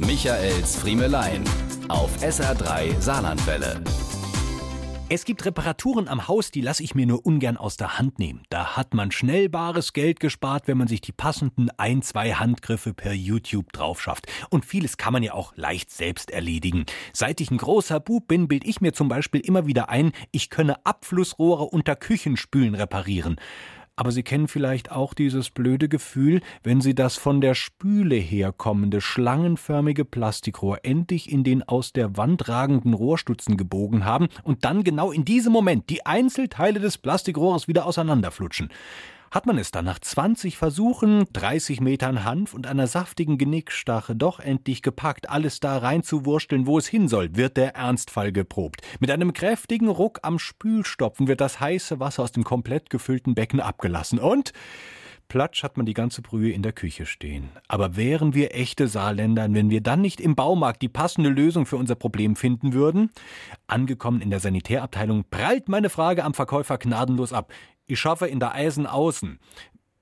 Michaels Friemelein auf SR3 Saarlandwelle. Es gibt Reparaturen am Haus, die lasse ich mir nur ungern aus der Hand nehmen. Da hat man schnell bares Geld gespart, wenn man sich die passenden ein, zwei Handgriffe per YouTube drauf schafft. Und vieles kann man ja auch leicht selbst erledigen. Seit ich ein großer Bub bin, bild ich mir zum Beispiel immer wieder ein, ich könne Abflussrohre unter Küchenspülen reparieren. Aber Sie kennen vielleicht auch dieses blöde Gefühl, wenn Sie das von der Spüle herkommende schlangenförmige Plastikrohr endlich in den aus der Wand ragenden Rohrstutzen gebogen haben und dann genau in diesem Moment die Einzelteile des Plastikrohres wieder auseinanderflutschen. Hat man es dann nach 20 Versuchen, 30 Metern Hanf und einer saftigen Genickstache doch endlich gepackt, alles da reinzuwursteln, wo es hin soll, wird der Ernstfall geprobt. Mit einem kräftigen Ruck am Spülstopfen wird das heiße Wasser aus dem komplett gefüllten Becken abgelassen und Platsch hat man die ganze Brühe in der Küche stehen. Aber wären wir echte Saarländern, wenn wir dann nicht im Baumarkt die passende Lösung für unser Problem finden würden? Angekommen in der Sanitärabteilung prallt meine Frage am Verkäufer gnadenlos ab. Ich schaffe in der Eisen außen.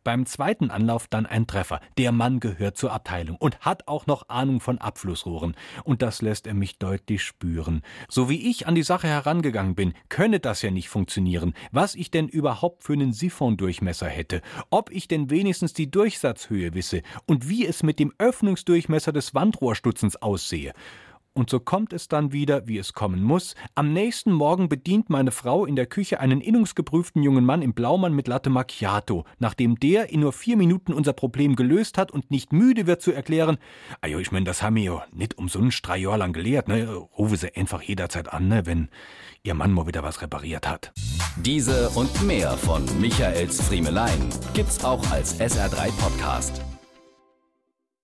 Beim zweiten Anlauf dann ein Treffer. Der Mann gehört zur Abteilung und hat auch noch Ahnung von Abflussrohren. Und das lässt er mich deutlich spüren. So wie ich an die Sache herangegangen bin, könne das ja nicht funktionieren. Was ich denn überhaupt für einen Siphondurchmesser hätte. Ob ich denn wenigstens die Durchsatzhöhe wisse und wie es mit dem Öffnungsdurchmesser des Wandrohrstutzens aussehe. Und so kommt es dann wieder, wie es kommen muss. Am nächsten Morgen bedient meine Frau in der Küche einen innungsgeprüften jungen Mann im Blaumann mit Latte Macchiato, nachdem der in nur vier Minuten unser Problem gelöst hat und nicht müde wird zu erklären, ajo, ich mein, das haben wir ja nicht umsonst drei Jahre lang gelehrt, ne? Rufe sie einfach jederzeit an, ne, wenn ihr Mann mal wieder was repariert hat. Diese und mehr von Michaels Friemelein gibt's auch als SR3 Podcast.